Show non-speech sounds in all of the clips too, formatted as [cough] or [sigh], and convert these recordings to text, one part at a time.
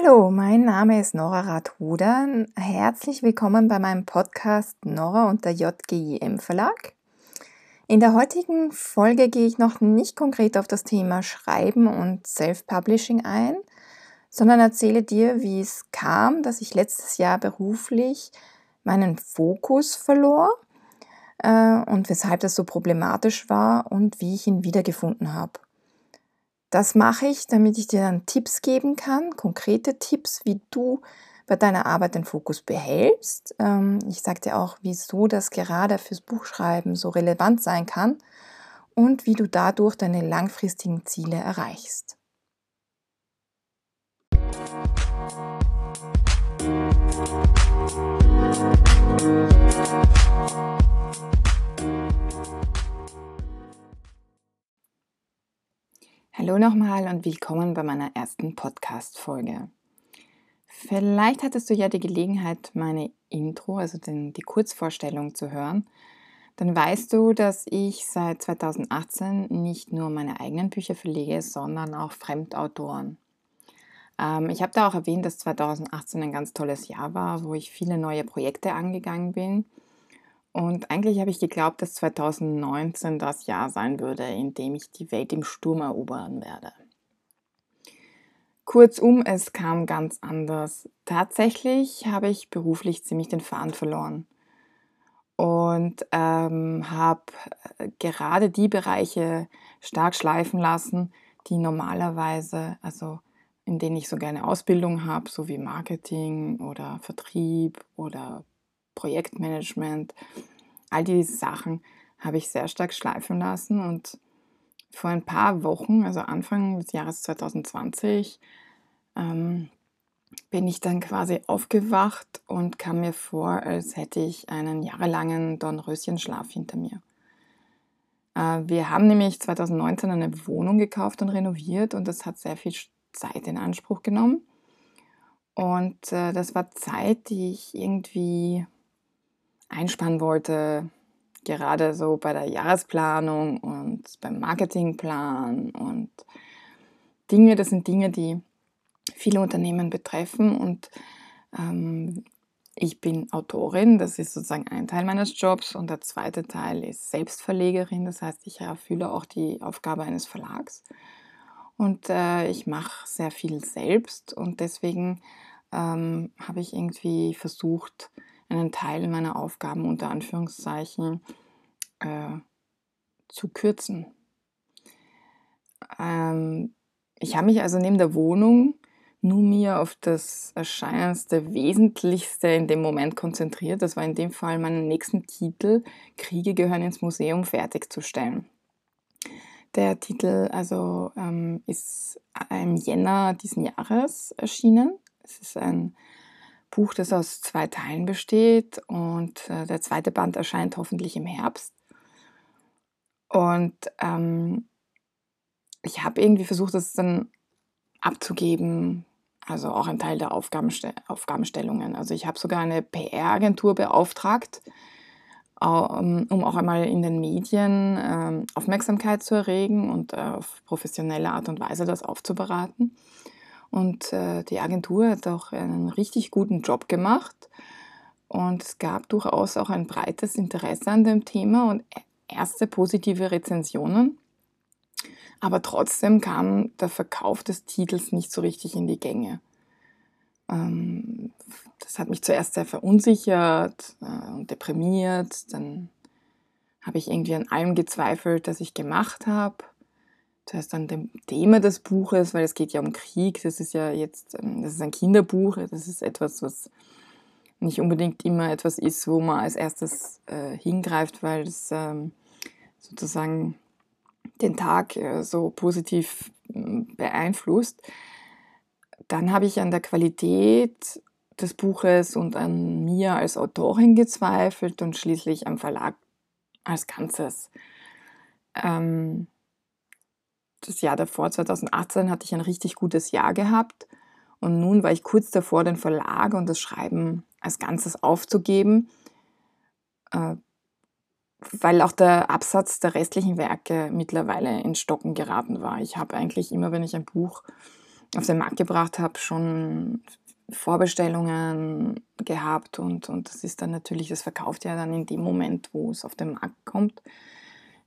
Hallo, mein Name ist Nora Rathuder. Herzlich willkommen bei meinem Podcast Nora und der JGIM Verlag. In der heutigen Folge gehe ich noch nicht konkret auf das Thema Schreiben und Self-Publishing ein, sondern erzähle dir, wie es kam, dass ich letztes Jahr beruflich meinen Fokus verlor äh, und weshalb das so problematisch war und wie ich ihn wiedergefunden habe. Das mache ich, damit ich dir dann Tipps geben kann, konkrete Tipps, wie du bei deiner Arbeit den Fokus behältst. Ähm, ich sage dir auch, wieso das gerade fürs Buchschreiben so relevant sein kann und wie du dadurch deine langfristigen Ziele erreichst. Hallo nochmal und willkommen bei meiner ersten Podcast-Folge. Vielleicht hattest du ja die Gelegenheit, meine Intro, also den, die Kurzvorstellung zu hören. Dann weißt du, dass ich seit 2018 nicht nur meine eigenen Bücher verlege, sondern auch Fremdautoren. Ähm, ich habe da auch erwähnt, dass 2018 ein ganz tolles Jahr war, wo ich viele neue Projekte angegangen bin und eigentlich habe ich geglaubt, dass 2019 das Jahr sein würde, in dem ich die Welt im Sturm erobern werde. Kurzum, es kam ganz anders. Tatsächlich habe ich beruflich ziemlich den Faden verloren und ähm, habe äh, gerade die Bereiche stark schleifen lassen, die normalerweise, also in denen ich so gerne Ausbildung habe, so wie Marketing oder Vertrieb oder Projektmanagement, all diese Sachen habe ich sehr stark schleifen lassen und vor ein paar Wochen, also Anfang des Jahres 2020, ähm, bin ich dann quasi aufgewacht und kam mir vor, als hätte ich einen jahrelangen Dornröschenschlaf hinter mir. Äh, wir haben nämlich 2019 eine Wohnung gekauft und renoviert und das hat sehr viel Zeit in Anspruch genommen. Und äh, das war Zeit, die ich irgendwie einspannen wollte, gerade so bei der Jahresplanung und beim Marketingplan und Dinge, das sind Dinge, die viele Unternehmen betreffen und ähm, ich bin Autorin, das ist sozusagen ein Teil meines Jobs und der zweite Teil ist Selbstverlegerin, das heißt, ich erfülle auch die Aufgabe eines Verlags und äh, ich mache sehr viel selbst und deswegen ähm, habe ich irgendwie versucht, einen Teil meiner Aufgaben unter Anführungszeichen äh, zu kürzen. Ähm, ich habe mich also neben der Wohnung nur mir auf das erscheinendste Wesentlichste in dem Moment konzentriert. Das war in dem Fall meinen nächsten Titel, Kriege gehören ins Museum fertigzustellen. Der Titel also ähm, ist im Jänner diesen Jahres erschienen. Es ist ein Buch, das aus zwei Teilen besteht und äh, der zweite Band erscheint hoffentlich im Herbst. Und ähm, ich habe irgendwie versucht, das dann abzugeben, also auch ein Teil der Aufgabenste Aufgabenstellungen. Also ich habe sogar eine PR-Agentur beauftragt, um auch einmal in den Medien ähm, Aufmerksamkeit zu erregen und äh, auf professionelle Art und Weise das aufzubereiten. Und äh, die Agentur hat auch einen richtig guten Job gemacht. Und es gab durchaus auch ein breites Interesse an dem Thema und e-, erste positive Rezensionen. Aber trotzdem kam der Verkauf des Titels nicht so richtig in die Gänge. Ähm, das hat mich zuerst sehr verunsichert äh, und deprimiert. Dann habe ich irgendwie an allem gezweifelt, das ich gemacht habe zuerst an dem Thema des Buches, weil es geht ja um Krieg. Das ist ja jetzt, ähm, das ist ein Kinderbuch. Das ist etwas, was nicht unbedingt immer etwas ist, wo man als erstes äh, hingreift, weil es ähm, sozusagen den Tag äh, so positiv äh, beeinflusst. Dann habe ich an der Qualität des Buches und an mir als Autorin gezweifelt und schließlich am Verlag als Ganzes. Ähm, das Jahr davor, 2018, hatte ich ein richtig gutes Jahr gehabt. Und nun war ich kurz davor, den Verlag und das Schreiben als Ganzes aufzugeben, äh, weil auch der Absatz der restlichen Werke mittlerweile in Stocken geraten war. Ich habe eigentlich immer, wenn ich ein Buch auf den Markt gebracht habe, schon Vorbestellungen gehabt und, und das ist dann natürlich, das verkauft ja dann in dem Moment, wo es auf den Markt kommt,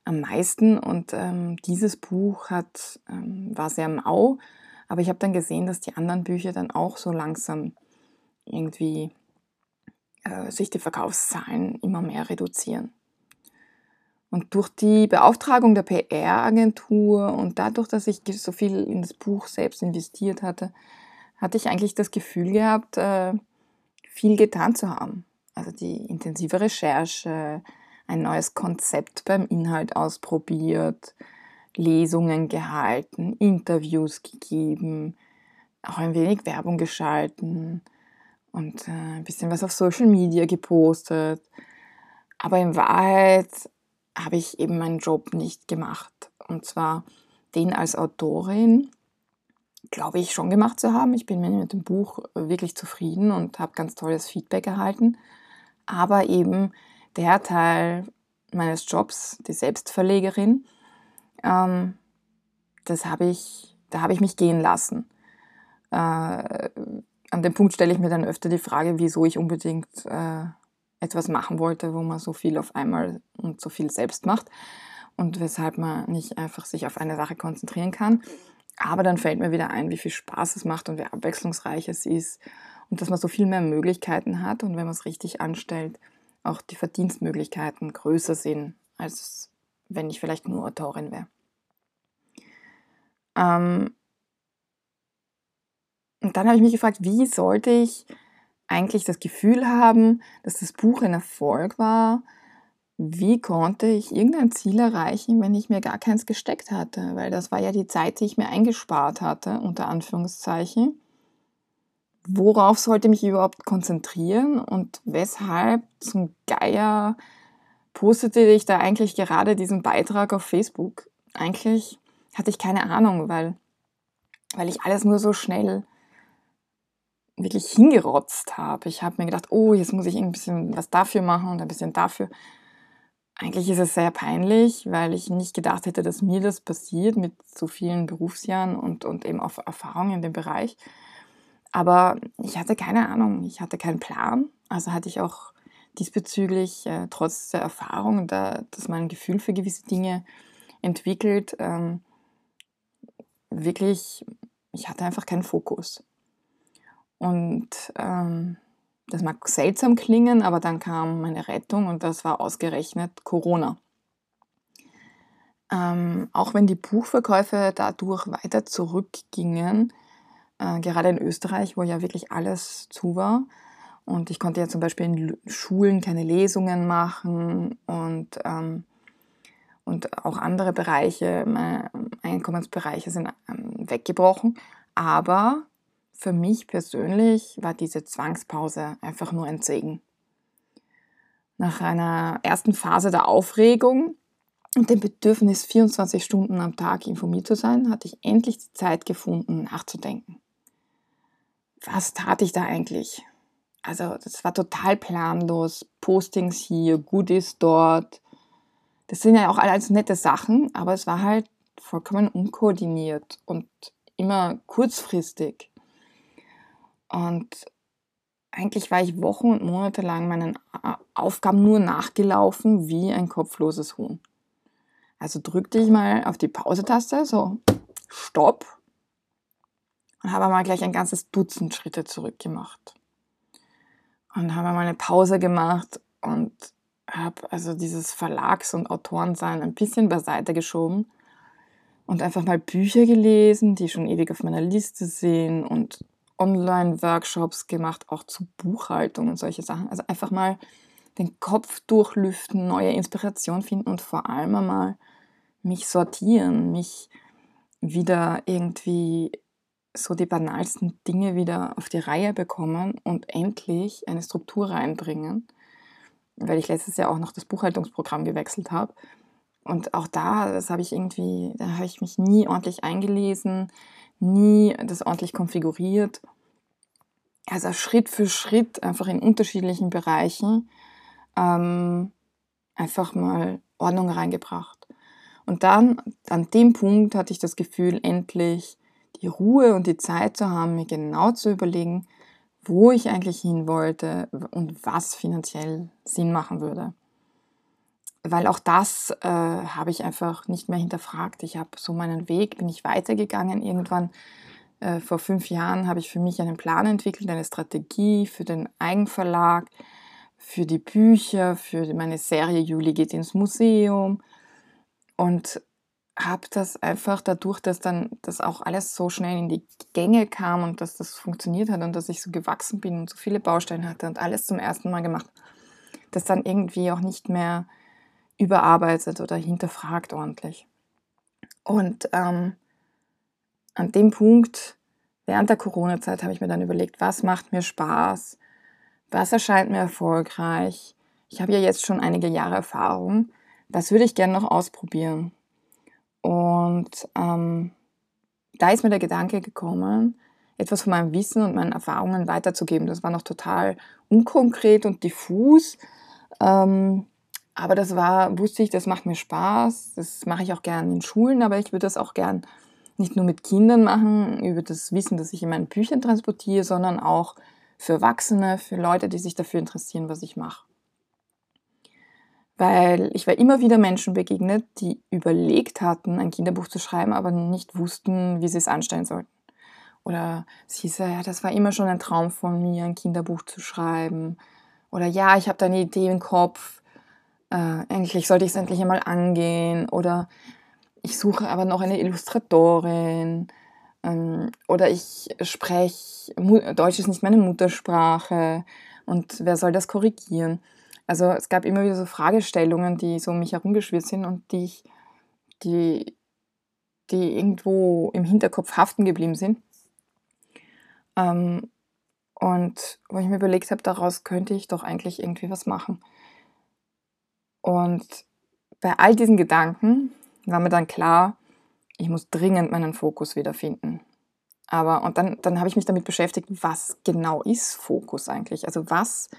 am meisten. Und ähm, dieses Buch hat, ähm, war sehr mau, aber ich habe dann gesehen, dass die anderen Bücher dann auch so langsam irgendwie äh, sich die Verkaufszahlen immer mehr reduzieren. Und durch die Beauftragung der PR-Agentur und dadurch, dass ich so viel in das Buch selbst investiert hatte, hatte ich eigentlich das Gefühl gehabt, äh, viel getan zu haben. Also die intensive Recherche, ein neues Konzept beim Inhalt ausprobiert, Lesungen gehalten, Interviews gegeben, auch ein wenig Werbung geschalten und äh, ein bisschen was auf Social Media gepostet. Aber in Wahrheit habe ich eben meinen Job nicht gemacht. Und zwar den als Autorin, glaube ich, schon gemacht zu haben. Ich bin mit dem Buch wirklich zufrieden und habe ganz tolles Feedback erhalten. Aber eben der Teil meines Jobs, die Selbstverlegerin, ähm, das habe ich, da habe ich mich gehen lassen. Äh, an dem Punkt stelle ich mir dann öfter die Frage, wieso ich unbedingt äh, etwas machen wollte, wo man so viel auf einmal und so viel selbst macht und weshalb man nicht einfach sich auf eine Sache konzentrieren kann. Aber dann fällt mir wieder ein, wie viel Spaß es macht und wie abwechslungsreich es ist und dass man so viel mehr Möglichkeiten hat und wenn man es richtig anstellt, auch die Verdienstmöglichkeiten größer sind, als wenn ich vielleicht nur Autorin wäre. Ähm und dann habe ich mich gefragt, wie sollte ich eigentlich das Gefühl haben, dass das Buch ein Erfolg war? Wie konnte ich irgendein Ziel erreichen, wenn ich mir gar keins gesteckt hatte? Weil das war ja die Zeit, die ich mir eingespart hatte, unter Anführungszeichen worauf sollte ich mich überhaupt konzentrieren und weshalb zum Geier postete ich da eigentlich gerade diesen Beitrag auf Facebook? Eigentlich hatte ich keine Ahnung, weil, weil ich alles nur so schnell wirklich hingerotzt habe. Ich habe mir gedacht, oh, jetzt muss ich ein bisschen was dafür machen und ein bisschen dafür. Eigentlich ist es sehr peinlich, weil ich nicht gedacht hätte, dass mir das passiert mit so vielen Berufsjahren und, und eben auch Erfahrung in dem Bereich. Aber ich hatte keine Ahnung, ich hatte keinen Plan. Also hatte ich auch diesbezüglich, äh, trotz der Erfahrung, da, dass man ein Gefühl für gewisse Dinge entwickelt, ähm, wirklich, ich hatte einfach keinen Fokus. Und ähm, das mag seltsam klingen, aber dann kam meine Rettung und das war ausgerechnet Corona. Ähm, auch wenn die Buchverkäufe dadurch weiter zurückgingen, äh, gerade in Österreich, wo ja wirklich alles zu war. Und ich konnte ja zum Beispiel in Schulen keine Lesungen machen und, ähm, und auch andere Bereiche, Einkommensbereiche sind ähm, weggebrochen. Aber für mich persönlich war diese Zwangspause einfach nur ein Segen. Nach einer ersten Phase der Aufregung und dem Bedürfnis, 24 Stunden am Tag informiert zu sein, hatte ich endlich die Zeit gefunden, nachzudenken was tat ich da eigentlich? Also das war total planlos. Postings hier, Goodies dort. Das sind ja auch alles nette Sachen, aber es war halt vollkommen unkoordiniert und immer kurzfristig. Und eigentlich war ich Wochen und Monate lang meinen Aufgaben nur nachgelaufen wie ein kopfloses Huhn. Also drückte ich mal auf die Pause-Taste, so Stopp, und habe mal gleich ein ganzes Dutzend Schritte zurückgemacht. Und habe mal eine Pause gemacht und habe also dieses Verlags- und Autorensein ein bisschen beiseite geschoben und einfach mal Bücher gelesen, die schon ewig auf meiner Liste sind und Online-Workshops gemacht, auch zu Buchhaltung und solche Sachen. Also einfach mal den Kopf durchlüften, neue Inspiration finden und vor allem einmal mich sortieren, mich wieder irgendwie so die banalsten Dinge wieder auf die Reihe bekommen und endlich eine Struktur reinbringen, weil ich letztes Jahr auch noch das Buchhaltungsprogramm gewechselt habe. Und auch da, das habe ich irgendwie, da habe ich mich nie ordentlich eingelesen, nie das ordentlich konfiguriert. Also Schritt für Schritt einfach in unterschiedlichen Bereichen ähm, einfach mal Ordnung reingebracht. Und dann, an dem Punkt hatte ich das Gefühl, endlich die Ruhe und die Zeit zu haben, mir genau zu überlegen, wo ich eigentlich hin wollte und was finanziell Sinn machen würde. Weil auch das äh, habe ich einfach nicht mehr hinterfragt. Ich habe so meinen Weg, bin ich weitergegangen. Irgendwann äh, vor fünf Jahren habe ich für mich einen Plan entwickelt, eine Strategie für den Eigenverlag, für die Bücher, für meine Serie Juli geht ins Museum und habe das einfach dadurch, dass dann das auch alles so schnell in die Gänge kam und dass das funktioniert hat und dass ich so gewachsen bin und so viele Bausteine hatte und alles zum ersten Mal gemacht, das dann irgendwie auch nicht mehr überarbeitet oder hinterfragt ordentlich. Und ähm, an dem Punkt, während der Corona-Zeit, habe ich mir dann überlegt, was macht mir Spaß, was erscheint mir erfolgreich. Ich habe ja jetzt schon einige Jahre Erfahrung. Was würde ich gerne noch ausprobieren? Und ähm, da ist mir der Gedanke gekommen, etwas von meinem Wissen und meinen Erfahrungen weiterzugeben. Das war noch total unkonkret und diffus. Ähm, aber das war, wusste ich, das macht mir Spaß. Das mache ich auch gerne in Schulen, aber ich würde das auch gern nicht nur mit Kindern machen, über das Wissen, das ich in meinen Büchern transportiere, sondern auch für Erwachsene, für Leute, die sich dafür interessieren, was ich mache. Weil ich war immer wieder Menschen begegnet, die überlegt hatten, ein Kinderbuch zu schreiben, aber nicht wussten, wie sie es anstellen sollten. Oder es hieß, ja, das war immer schon ein Traum von mir, ein Kinderbuch zu schreiben. Oder ja, ich habe da eine Idee im Kopf, äh, eigentlich sollte ich es endlich einmal angehen. Oder ich suche aber noch eine Illustratorin. Ähm, oder ich spreche, Deutsch ist nicht meine Muttersprache und wer soll das korrigieren? Also es gab immer wieder so Fragestellungen, die so um mich herumgeschwirrt sind und die ich, die, die irgendwo im Hinterkopf haften geblieben sind. Ähm, und wo ich mir überlegt habe, daraus könnte ich doch eigentlich irgendwie was machen. Und bei all diesen Gedanken war mir dann klar, ich muss dringend meinen Fokus wiederfinden. Aber, und dann, dann habe ich mich damit beschäftigt, was genau ist Fokus eigentlich? Also was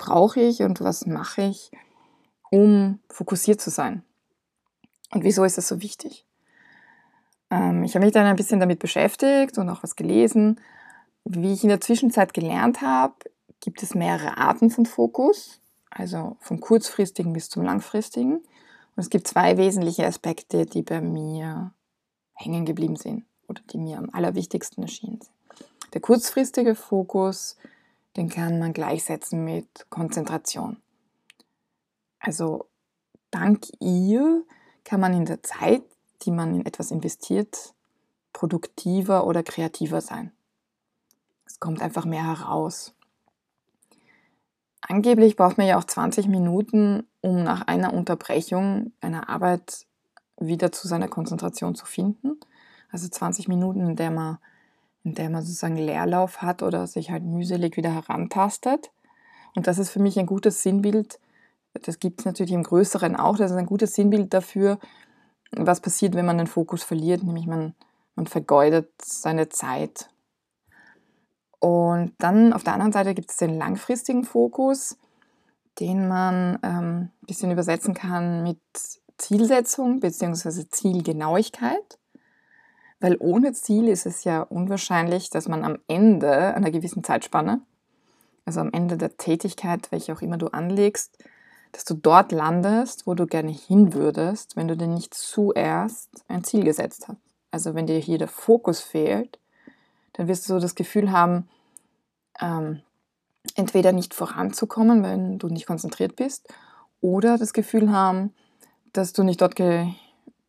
brauche ich und was mache ich, um fokussiert zu sein? Und wieso ist das so wichtig? Ähm, ich habe mich dann ein bisschen damit beschäftigt und auch was gelesen. Wie ich in der Zwischenzeit gelernt habe, gibt es mehrere Arten von Fokus, also vom kurzfristigen bis zum langfristigen. Und es gibt zwei wesentliche Aspekte, die bei mir hängen geblieben sind oder die mir am allerwichtigsten erschienen sind. Der kurzfristige Fokus, den kann man gleichsetzen mit Konzentration. Also dank ihr kann man in der Zeit, die man in etwas investiert, produktiver oder kreativer sein. Es kommt einfach mehr heraus. Angeblich braucht man ja auch 20 Minuten, um nach einer Unterbrechung einer Arbeit wieder zu seiner Konzentration zu finden. Also 20 Minuten, in der man, in der man sozusagen Leerlauf hat oder sich halt mühselig wieder herantastet. Und das ist für mich ein gutes Sinnbild. Das gibt es natürlich im Größeren auch. Das ist ein gutes Sinnbild dafür, was passiert, wenn man den Fokus verliert, nämlich man, man vergeudet seine Zeit. Und dann auf der anderen Seite gibt es den langfristigen Fokus, den man ähm, ein bisschen übersetzen kann mit Zielsetzung bzw. Zielgenauigkeit. Weil ohne Ziel ist es ja unwahrscheinlich, dass man am Ende einer gewissen Zeitspanne, also am Ende der Tätigkeit, welche auch immer du anlegst, dass du dort landest, wo du gerne hin würdest, wenn du dir nicht zuerst ein Ziel gesetzt hast. Also wenn dir hier der Fokus fehlt, dann wirst du so das Gefühl haben, ähm, entweder nicht voranzukommen, wenn du nicht konzentriert bist, oder das Gefühl haben, dass du nicht dort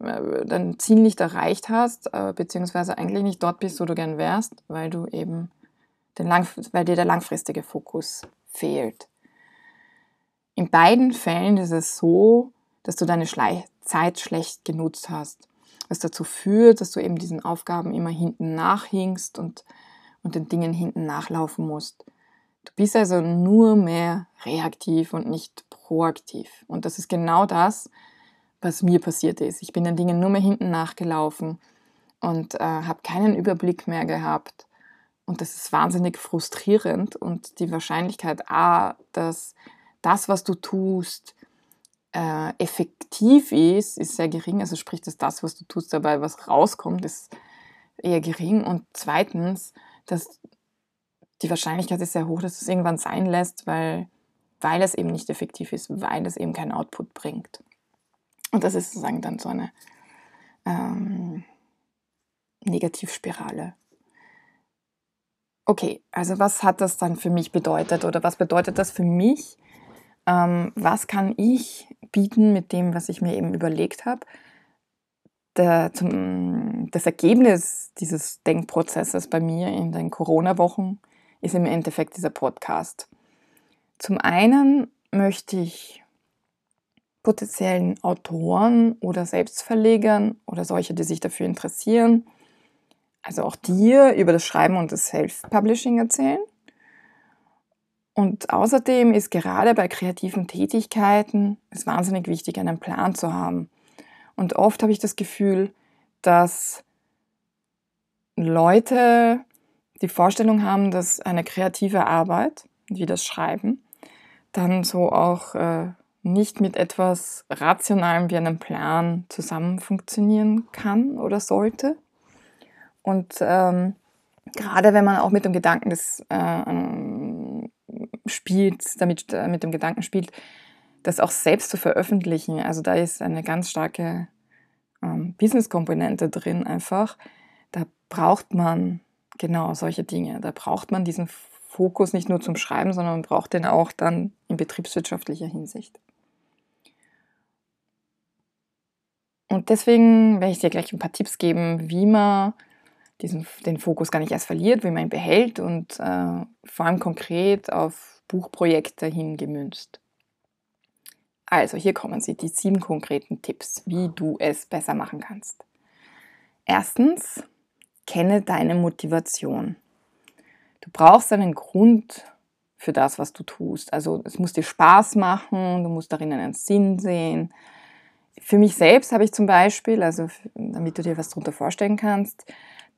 dein Ziel nicht erreicht hast, äh, beziehungsweise eigentlich nicht dort bist, wo du gern wärst, weil du eben den Lang weil dir der langfristige Fokus fehlt. In beiden Fällen ist es so, dass du deine Schle Zeit schlecht genutzt hast, was dazu führt, dass du eben diesen Aufgaben immer hinten nachhinkst und, und den Dingen hinten nachlaufen musst. Du bist also nur mehr reaktiv und nicht proaktiv. Und das ist genau das, was mir passiert ist. Ich bin den Dingen nur mehr hinten nachgelaufen und äh, habe keinen Überblick mehr gehabt. Und das ist wahnsinnig frustrierend. Und die Wahrscheinlichkeit, A, dass das, was du tust, äh, effektiv ist, ist sehr gering. Also sprich, dass das, was du tust, dabei was rauskommt, ist, eher gering. Und zweitens, dass die Wahrscheinlichkeit ist sehr hoch, dass es irgendwann sein lässt, weil, weil es eben nicht effektiv ist, weil es eben keinen Output bringt. Und das ist sozusagen dann so eine ähm, Negativspirale. Okay, also was hat das dann für mich bedeutet oder was bedeutet das für mich? Ähm, was kann ich bieten mit dem, was ich mir eben überlegt habe? Der, zum, das Ergebnis dieses Denkprozesses bei mir in den Corona-Wochen ist im Endeffekt dieser Podcast. Zum einen möchte ich potenziellen Autoren oder Selbstverlegern oder solche, die sich dafür interessieren, also auch dir über das Schreiben und das Self-Publishing erzählen. Und außerdem ist gerade bei kreativen Tätigkeiten es wahnsinnig wichtig, einen Plan zu haben. Und oft habe ich das Gefühl, dass Leute die Vorstellung haben, dass eine kreative Arbeit, wie das Schreiben, dann so auch äh, nicht mit etwas Rationalem wie einem Plan zusammen funktionieren kann oder sollte. Und ähm, gerade wenn man auch mit dem Gedanken des äh, spielt, damit äh, mit dem Gedanken spielt, das auch selbst zu veröffentlichen, also da ist eine ganz starke ähm, Business-Komponente drin einfach. Da braucht man genau solche Dinge. Da braucht man diesen Fokus nicht nur zum Schreiben, sondern man braucht den auch dann in betriebswirtschaftlicher Hinsicht. Und deswegen werde ich dir gleich ein paar Tipps geben, wie man diesen, den Fokus gar nicht erst verliert, wie man ihn behält und äh, vor allem konkret auf Buchprojekte hingemünzt. Also, hier kommen sie, die sieben konkreten Tipps, wie du es besser machen kannst. Erstens, kenne deine Motivation. Du brauchst einen Grund für das, was du tust. Also es muss dir Spaß machen, du musst darin einen Sinn sehen. Für mich selbst habe ich zum Beispiel, also damit du dir was darunter vorstellen kannst,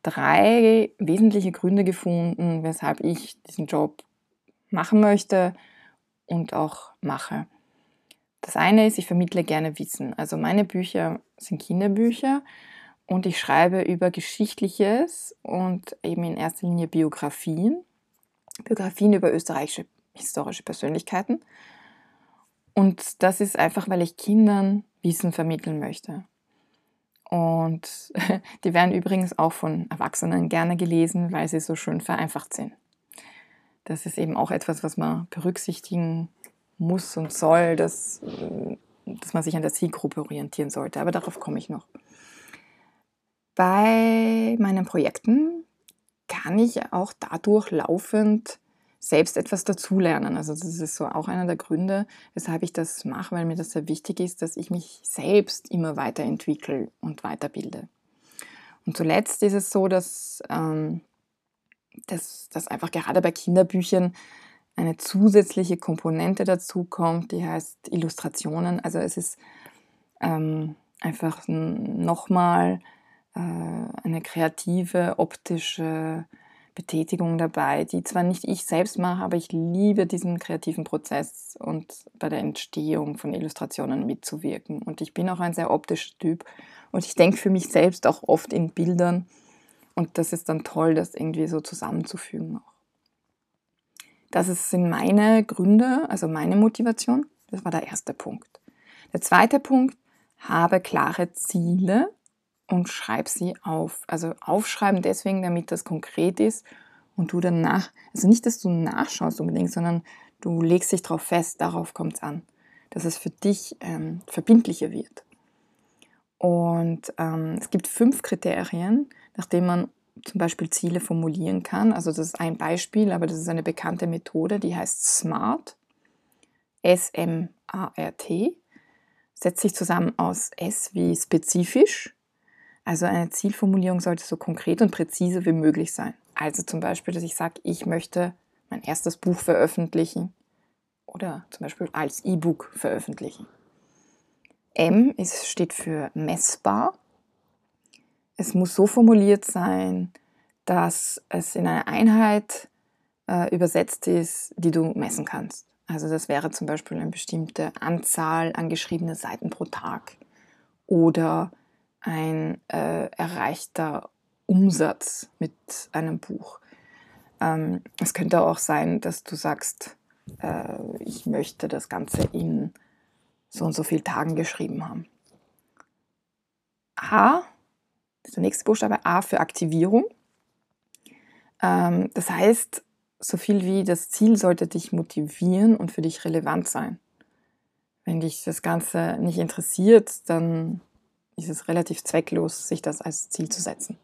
drei wesentliche Gründe gefunden, weshalb ich diesen Job machen möchte und auch mache. Das eine ist, ich vermittle gerne Wissen. Also meine Bücher sind Kinderbücher und ich schreibe über Geschichtliches und eben in erster Linie Biografien. Biografien über österreichische historische Persönlichkeiten. Und das ist einfach, weil ich Kindern Wissen vermitteln möchte. Und [laughs] die werden übrigens auch von Erwachsenen gerne gelesen, weil sie so schön vereinfacht sind. Das ist eben auch etwas, was man berücksichtigen muss und soll, dass, dass man sich an der Zielgruppe orientieren sollte. Aber darauf komme ich noch. Bei meinen Projekten kann ich auch dadurch laufend selbst etwas dazulernen. Also das ist so auch einer der Gründe, weshalb ich das mache, weil mir das sehr wichtig ist, dass ich mich selbst immer weiterentwickle und weiterbilde. Und zuletzt ist es so, dass, ähm, dass, dass einfach gerade bei Kinderbüchern eine zusätzliche Komponente dazu kommt, die heißt Illustrationen. Also es ist ähm, einfach nochmal äh, eine kreative, optische Betätigung dabei, die zwar nicht ich selbst mache, aber ich liebe diesen kreativen Prozess und bei der Entstehung von Illustrationen mitzuwirken. Und ich bin auch ein sehr optischer Typ und ich denke für mich selbst auch oft in Bildern und das ist dann toll, das irgendwie so zusammenzufügen auch. Das sind meine Gründe, also meine Motivation. Das war der erste Punkt. Der zweite Punkt, habe klare Ziele und schreib sie auf. Also aufschreiben deswegen, damit das konkret ist und du danach, also nicht, dass du nachschaust unbedingt, sondern du legst dich darauf fest, darauf kommt es an, dass es für dich ähm, verbindlicher wird. Und ähm, es gibt fünf Kriterien, nach denen man zum Beispiel Ziele formulieren kann. Also das ist ein Beispiel, aber das ist eine bekannte Methode, die heißt SMART. S-M-A-R-T. Setzt sich zusammen aus S wie spezifisch, also eine Zielformulierung sollte so konkret und präzise wie möglich sein. Also zum Beispiel, dass ich sage, ich möchte mein erstes Buch veröffentlichen oder zum Beispiel als E-Book veröffentlichen. M ist, steht für messbar. Es muss so formuliert sein, dass es in eine Einheit äh, übersetzt ist, die du messen kannst. Also das wäre zum Beispiel eine bestimmte Anzahl an geschriebene Seiten pro Tag oder ein äh, erreichter Umsatz mit einem Buch. Ähm, es könnte auch sein, dass du sagst, äh, ich möchte das Ganze in so und so vielen Tagen geschrieben haben. A ist der nächste Buchstabe A für Aktivierung. Ähm, das heißt, so viel wie das Ziel sollte dich motivieren und für dich relevant sein. Wenn dich das Ganze nicht interessiert, dann ist es relativ zwecklos, sich das als Ziel zu setzen.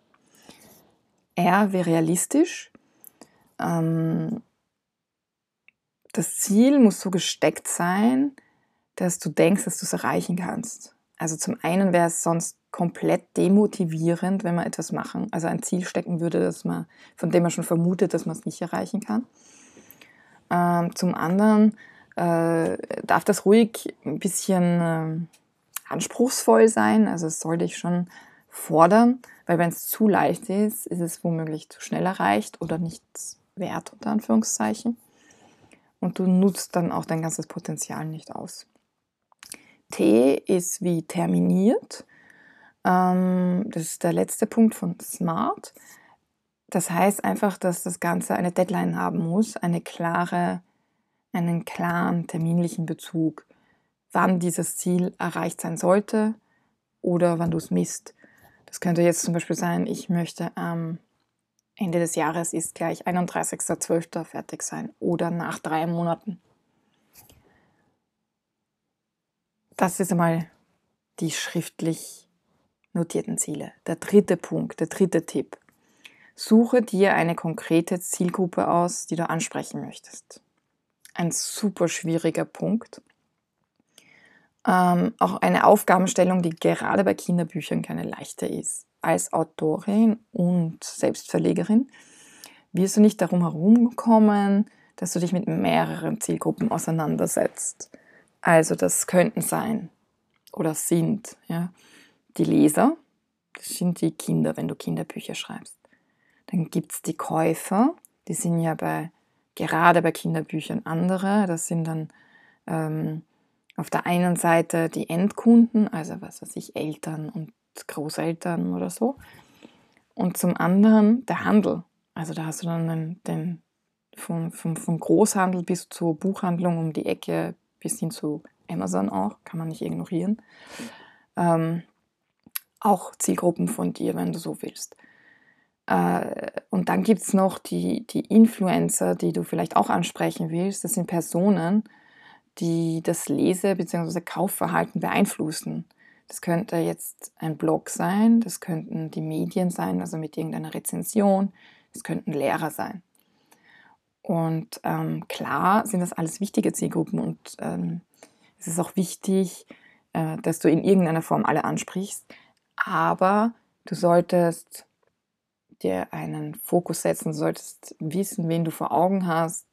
R wie realistisch. Ähm, das Ziel muss so gesteckt sein, dass du denkst, dass du es erreichen kannst. Also zum einen wäre es sonst komplett demotivierend, wenn man etwas machen, also ein Ziel stecken würde, dass man, von dem man schon vermutet, dass man es nicht erreichen kann. Ähm, zum anderen äh, darf das ruhig ein bisschen äh, anspruchsvoll sein, also es soll dich schon fordern, weil wenn es zu leicht ist, ist es womöglich zu schnell erreicht oder nichts wert, unter Anführungszeichen. Und du nutzt dann auch dein ganzes Potenzial nicht aus. T ist wie terminiert. Ähm, das ist der letzte Punkt von Smart. Das heißt einfach, dass das Ganze eine Deadline haben muss, eine klare, einen klaren terminlichen Bezug, wann dieses Ziel erreicht sein sollte oder wann du es misst. Das könnte jetzt zum Beispiel sein, ich möchte am Ende des Jahres ist gleich 31.12. fertig sein oder nach drei Monaten. Das ist einmal die schriftlich notierten Ziele. Der dritte Punkt, der dritte Tipp. Suche dir eine konkrete Zielgruppe aus, die du ansprechen möchtest. Ein super schwieriger Punkt. Ähm, auch eine Aufgabenstellung, die gerade bei Kinderbüchern keine leichte ist. Als Autorin und Selbstverlegerin wirst du nicht darum herumkommen, dass du dich mit mehreren Zielgruppen auseinandersetzt. Also das könnten sein oder sind ja, die Leser, das sind die Kinder, wenn du Kinderbücher schreibst. Dann gibt es die Käufer, die sind ja bei, gerade bei Kinderbüchern andere. Das sind dann ähm, auf der einen Seite die Endkunden, also was weiß ich, Eltern und Großeltern oder so. Und zum anderen der Handel. Also da hast du dann den, den vom, vom, vom Großhandel bis zur Buchhandlung um die Ecke bis hin zu Amazon auch, kann man nicht ignorieren. Ähm, auch Zielgruppen von dir, wenn du so willst. Äh, und dann gibt es noch die, die Influencer, die du vielleicht auch ansprechen willst. Das sind Personen, die das Lese- bzw. Kaufverhalten beeinflussen. Das könnte jetzt ein Blog sein, das könnten die Medien sein, also mit irgendeiner Rezension, das könnten Lehrer sein. Und ähm, klar sind das alles wichtige Zielgruppen und ähm, es ist auch wichtig, äh, dass du in irgendeiner Form alle ansprichst, aber du solltest dir einen Fokus setzen, du solltest wissen, wen du vor Augen hast,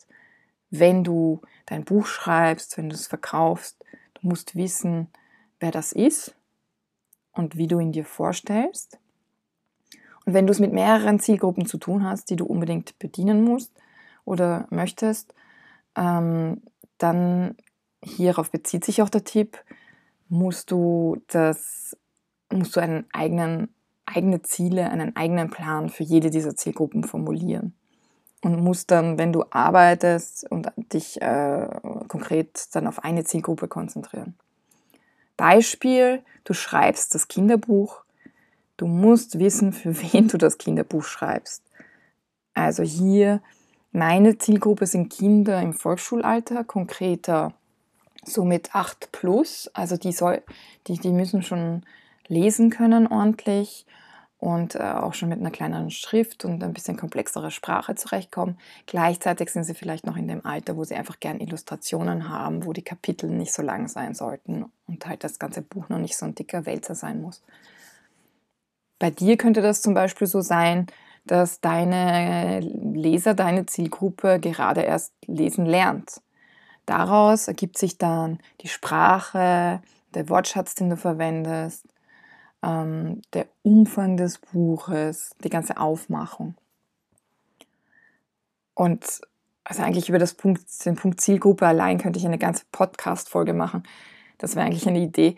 wenn du dein Buch schreibst, wenn du es verkaufst. Du musst wissen, wer das ist und wie du ihn dir vorstellst. Und wenn du es mit mehreren Zielgruppen zu tun hast, die du unbedingt bedienen musst oder möchtest, ähm, dann hierauf bezieht sich auch der Tipp, musst du das musst du einen eigenen, eigene Ziele, einen eigenen Plan für jede dieser Zielgruppen formulieren. Und musst dann, wenn du arbeitest und dich äh, konkret dann auf eine Zielgruppe konzentrieren. Beispiel, du schreibst das Kinderbuch, du musst wissen, für [laughs] wen du das Kinderbuch schreibst. Also hier, meine Zielgruppe sind Kinder im Volksschulalter, konkreter so mit 8 plus, also die, soll, die, die müssen schon lesen können ordentlich und äh, auch schon mit einer kleineren Schrift und ein bisschen komplexerer Sprache zurechtkommen. Gleichzeitig sind sie vielleicht noch in dem Alter, wo sie einfach gern Illustrationen haben, wo die Kapitel nicht so lang sein sollten und halt das ganze Buch noch nicht so ein dicker Wälzer sein muss. Bei dir könnte das zum Beispiel so sein, dass deine Leser, deine Zielgruppe gerade erst lesen lernt. Daraus ergibt sich dann die Sprache, der Wortschatz, den du verwendest, ähm, der Umfang des Buches, die ganze Aufmachung. Und also eigentlich über das Punkt, den Punkt Zielgruppe allein könnte ich eine ganze Podcast-Folge machen. Das wäre eigentlich eine Idee.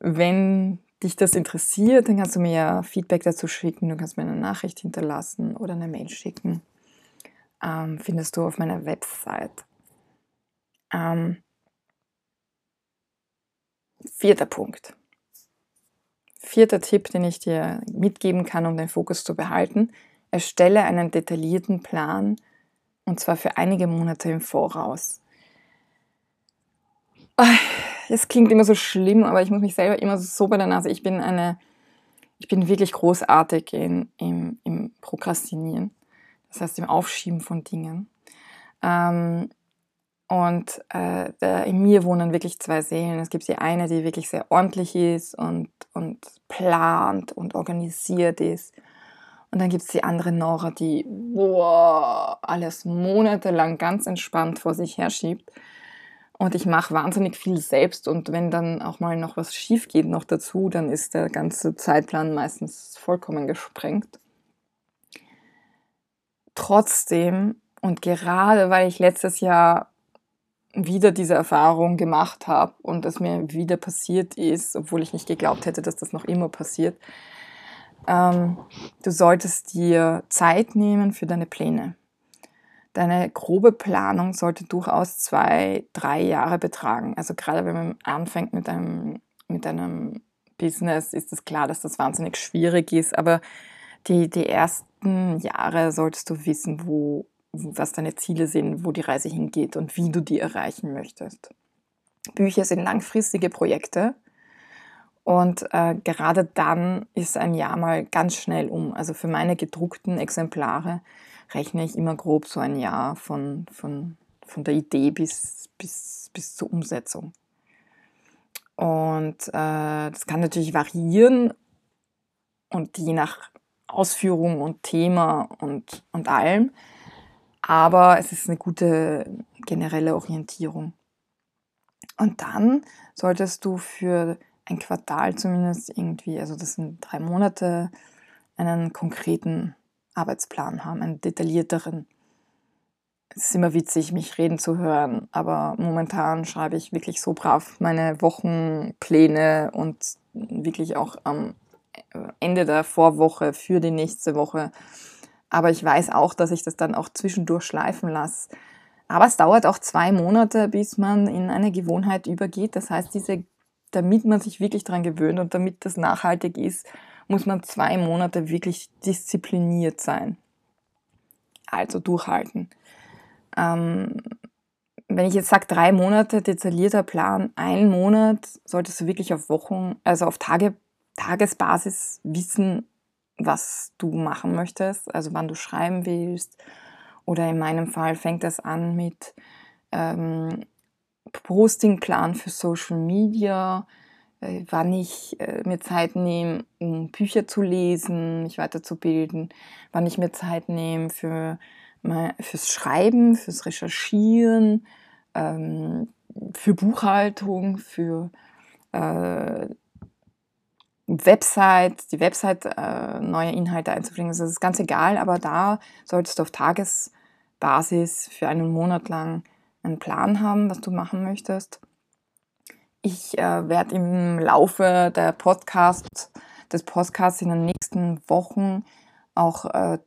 Wenn dich das interessiert, dann kannst du mir ja Feedback dazu schicken. Du kannst mir eine Nachricht hinterlassen oder eine Mail schicken. Ähm, findest du auf meiner Website. Ähm, vierter Punkt. Vierter Tipp, den ich dir mitgeben kann, um den Fokus zu behalten. Erstelle einen detaillierten Plan und zwar für einige Monate im Voraus. Es klingt immer so schlimm, aber ich muss mich selber immer so bei der Nase. Ich bin eine, ich bin wirklich großartig in, im, im Prokrastinieren, das heißt im Aufschieben von Dingen. Ähm, und äh, da, in mir wohnen wirklich zwei Seelen. Es gibt die eine, die wirklich sehr ordentlich ist und, und plant und organisiert ist. Und dann gibt es die andere Nora, die boah, alles monatelang ganz entspannt vor sich herschiebt. Und ich mache wahnsinnig viel selbst. Und wenn dann auch mal noch was schief geht noch dazu, dann ist der ganze Zeitplan meistens vollkommen gesprengt. Trotzdem und gerade weil ich letztes Jahr wieder diese Erfahrung gemacht habe und es mir wieder passiert ist, obwohl ich nicht geglaubt hätte, dass das noch immer passiert. Ähm, du solltest dir Zeit nehmen für deine Pläne. Deine grobe Planung sollte durchaus zwei, drei Jahre betragen. Also gerade wenn man anfängt mit einem, mit einem Business, ist es klar, dass das wahnsinnig schwierig ist. Aber die, die ersten Jahre solltest du wissen, wo, was deine Ziele sind, wo die Reise hingeht und wie du die erreichen möchtest. Bücher sind langfristige Projekte und äh, gerade dann ist ein Jahr mal ganz schnell um. Also für meine gedruckten Exemplare rechne ich immer grob so ein Jahr von, von, von der Idee bis, bis, bis zur Umsetzung. Und äh, das kann natürlich variieren und je nach Ausführung und Thema und, und allem aber es ist eine gute generelle Orientierung. Und dann solltest du für ein Quartal zumindest irgendwie, also das sind drei Monate, einen konkreten Arbeitsplan haben, einen detaillierteren. Es ist immer witzig, mich reden zu hören, aber momentan schreibe ich wirklich so brav meine Wochenpläne und wirklich auch am Ende der Vorwoche für die nächste Woche aber ich weiß auch, dass ich das dann auch zwischendurch schleifen lasse. Aber es dauert auch zwei Monate, bis man in eine Gewohnheit übergeht. Das heißt, diese, damit man sich wirklich daran gewöhnt und damit das nachhaltig ist, muss man zwei Monate wirklich diszipliniert sein. Also durchhalten. Ähm, wenn ich jetzt sage, drei Monate detaillierter Plan, ein Monat solltest du wirklich auf Wochen, also auf Tage, Tagesbasis wissen, was du machen möchtest, also wann du schreiben willst. Oder in meinem Fall fängt das an mit ähm, Postingplan für Social Media, äh, wann ich äh, mir Zeit nehme, um Bücher zu lesen, mich weiterzubilden, wann ich mir Zeit nehme für mein, fürs Schreiben, fürs Recherchieren, ähm, für Buchhaltung, für äh, Website, die Website äh, neue Inhalte einzubringen. Also das ist ganz egal, aber da solltest du auf Tagesbasis für einen Monat lang einen Plan haben, was du machen möchtest. Ich äh, werde im Laufe der Podcast, des Podcasts in den nächsten Wochen auch äh,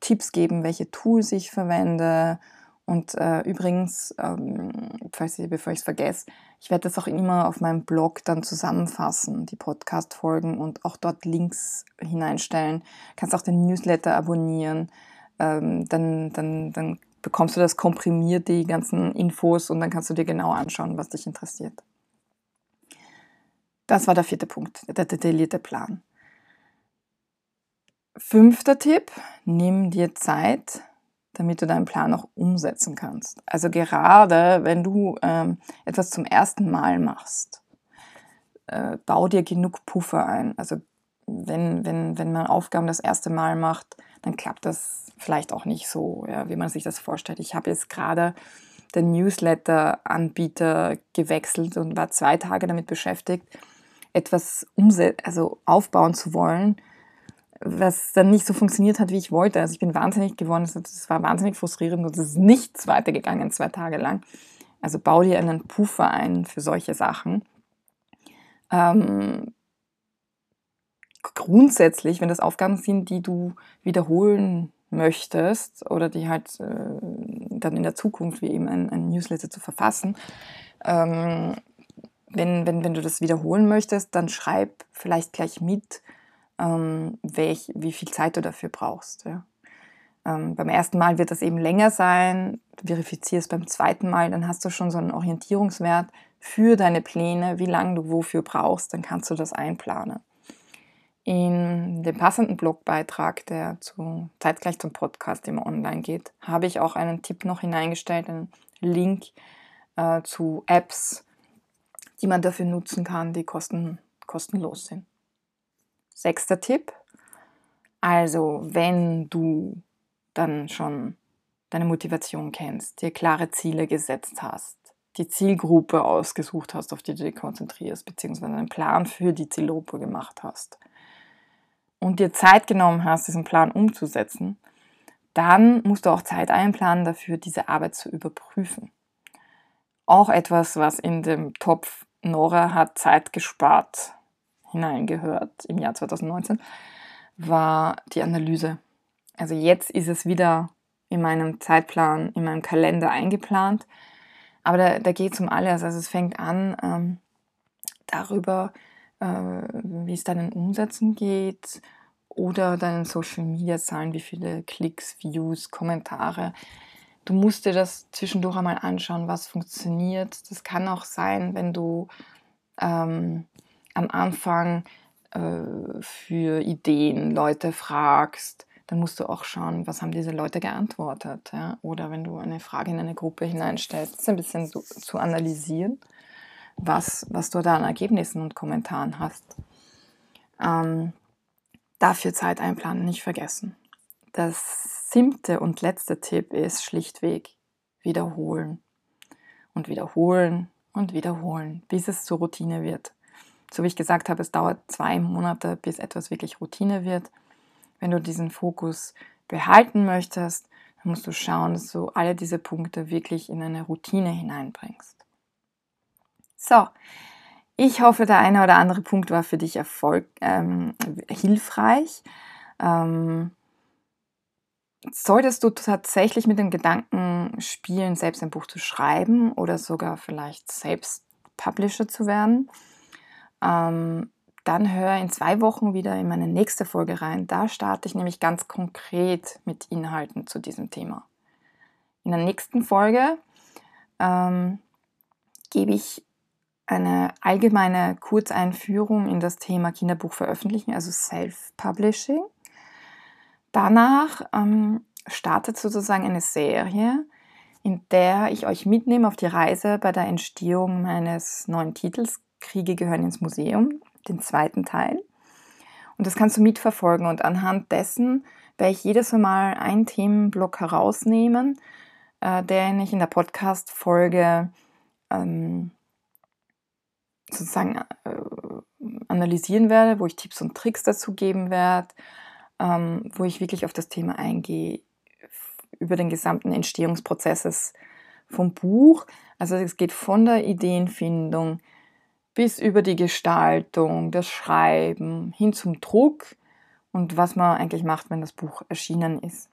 Tipps geben, welche Tools ich verwende, und äh, übrigens, ähm, falls ich, bevor ich es vergesse, ich werde das auch immer auf meinem Blog dann zusammenfassen, die Podcast-Folgen und auch dort Links hineinstellen. Kannst auch den Newsletter abonnieren, ähm, dann, dann, dann bekommst du das komprimiert, die ganzen Infos und dann kannst du dir genau anschauen, was dich interessiert. Das war der vierte Punkt, der detaillierte Plan. Fünfter Tipp, nimm dir Zeit damit du deinen Plan auch umsetzen kannst. Also gerade wenn du ähm, etwas zum ersten Mal machst, äh, bau dir genug Puffer ein. Also wenn, wenn, wenn man Aufgaben das erste Mal macht, dann klappt das vielleicht auch nicht so, ja, wie man sich das vorstellt. Ich habe jetzt gerade den Newsletter-Anbieter gewechselt und war zwei Tage damit beschäftigt, etwas also aufbauen zu wollen, was dann nicht so funktioniert hat, wie ich wollte. Also ich bin wahnsinnig geworden, es war wahnsinnig frustrierend und es ist nichts weitergegangen zwei Tage lang. Also bau dir einen Puffer ein für solche Sachen. Ähm, grundsätzlich, wenn das Aufgaben sind, die du wiederholen möchtest oder die halt äh, dann in der Zukunft wie eben ein, ein Newsletter zu verfassen, ähm, wenn, wenn, wenn du das wiederholen möchtest, dann schreib vielleicht gleich mit, ähm, welch, wie viel Zeit du dafür brauchst. Ja. Ähm, beim ersten Mal wird das eben länger sein, du verifizierst beim zweiten Mal, dann hast du schon so einen Orientierungswert für deine Pläne, wie lange du wofür brauchst, dann kannst du das einplanen. In dem passenden Blogbeitrag, der zu, zeitgleich zum Podcast immer online geht, habe ich auch einen Tipp noch hineingestellt, einen Link äh, zu Apps, die man dafür nutzen kann, die kosten, kostenlos sind. Sechster Tipp. Also, wenn du dann schon deine Motivation kennst, dir klare Ziele gesetzt hast, die Zielgruppe ausgesucht hast, auf die du dich konzentrierst, beziehungsweise einen Plan für die Zielgruppe gemacht hast, und dir Zeit genommen hast, diesen Plan umzusetzen, dann musst du auch Zeit einplanen dafür, diese Arbeit zu überprüfen. Auch etwas, was in dem Topf Nora hat Zeit gespart hineingehört im Jahr 2019, war die Analyse. Also jetzt ist es wieder in meinem Zeitplan, in meinem Kalender eingeplant. Aber da, da geht es um alles. Also es fängt an ähm, darüber, äh, wie es deinen Umsätzen geht oder deinen Social Media Zahlen, wie viele Klicks, Views, Kommentare. Du musst dir das zwischendurch einmal anschauen, was funktioniert. Das kann auch sein, wenn du ähm, am Anfang äh, für Ideen Leute fragst, dann musst du auch schauen, was haben diese Leute geantwortet. Ja? Oder wenn du eine Frage in eine Gruppe hineinstellst, ein bisschen so, zu analysieren was, was du da an Ergebnissen und Kommentaren hast. Ähm, dafür Zeit einplanen, nicht vergessen. Das siebte und letzte Tipp ist schlichtweg wiederholen und wiederholen und wiederholen, bis es zur Routine wird. So wie ich gesagt habe, es dauert zwei Monate, bis etwas wirklich Routine wird. Wenn du diesen Fokus behalten möchtest, dann musst du schauen, dass du alle diese Punkte wirklich in eine Routine hineinbringst. So, ich hoffe, der eine oder andere Punkt war für dich Erfolg, ähm, hilfreich. Ähm, solltest du tatsächlich mit dem Gedanken spielen, selbst ein Buch zu schreiben oder sogar vielleicht selbst Publisher zu werden, ähm, dann hör in zwei Wochen wieder in meine nächste Folge rein. Da starte ich nämlich ganz konkret mit Inhalten zu diesem Thema. In der nächsten Folge ähm, gebe ich eine allgemeine Kurzeinführung in das Thema Kinderbuch veröffentlichen, also Self-Publishing. Danach ähm, startet sozusagen eine Serie, in der ich euch mitnehme auf die Reise bei der Entstehung meines neuen Titels Kriege gehören ins Museum, den zweiten Teil. Und das kannst du mitverfolgen und anhand dessen werde ich jedes Mal einen Themenblock herausnehmen, äh, den ich in der Podcast-Folge ähm, sozusagen äh, analysieren werde, wo ich Tipps und Tricks dazu geben werde, ähm, wo ich wirklich auf das Thema eingehe, über den gesamten Entstehungsprozess vom Buch. Also es geht von der Ideenfindung bis über die Gestaltung, das Schreiben, hin zum Druck und was man eigentlich macht, wenn das Buch erschienen ist.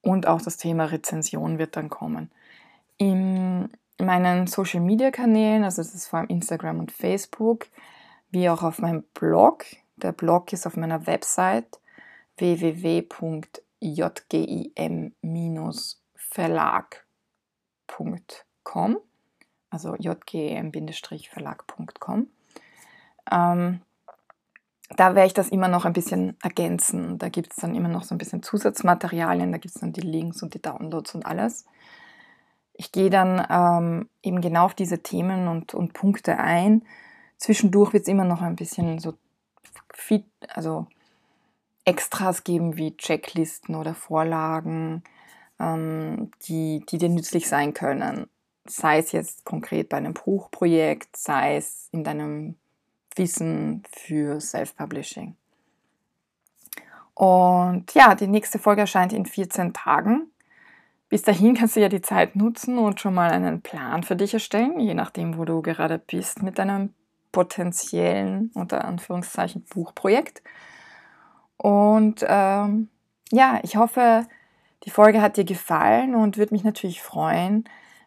Und auch das Thema Rezension wird dann kommen. Im meinen Social Media Kanälen, also das ist vor allem Instagram und Facebook, wie auch auf meinem Blog. Der Blog ist auf meiner Website www.jgem-verlag.com, also jgem-verlag.com. Ähm, da werde ich das immer noch ein bisschen ergänzen. Da gibt es dann immer noch so ein bisschen Zusatzmaterialien, da gibt es dann die Links und die Downloads und alles ich gehe dann ähm, eben genau auf diese Themen und, und Punkte ein. Zwischendurch wird es immer noch ein bisschen so fit, also Extras geben wie Checklisten oder Vorlagen, ähm, die, die dir nützlich sein können. Sei es jetzt konkret bei einem Buchprojekt, sei es in deinem Wissen für Self-Publishing. Und ja, die nächste Folge erscheint in 14 Tagen. Bis dahin kannst du ja die Zeit nutzen und schon mal einen Plan für dich erstellen, je nachdem, wo du gerade bist mit deinem potenziellen, unter Anführungszeichen, Buchprojekt. Und ähm, ja, ich hoffe, die Folge hat dir gefallen und würde mich natürlich freuen,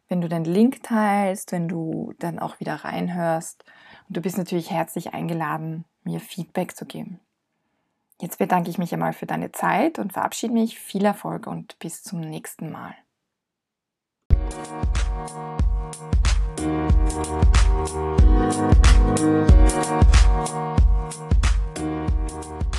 wenn du den Link teilst, wenn du dann auch wieder reinhörst. Und du bist natürlich herzlich eingeladen, mir Feedback zu geben. Jetzt bedanke ich mich einmal für deine Zeit und verabschiede mich. Viel Erfolg und bis zum nächsten Mal. Thank you.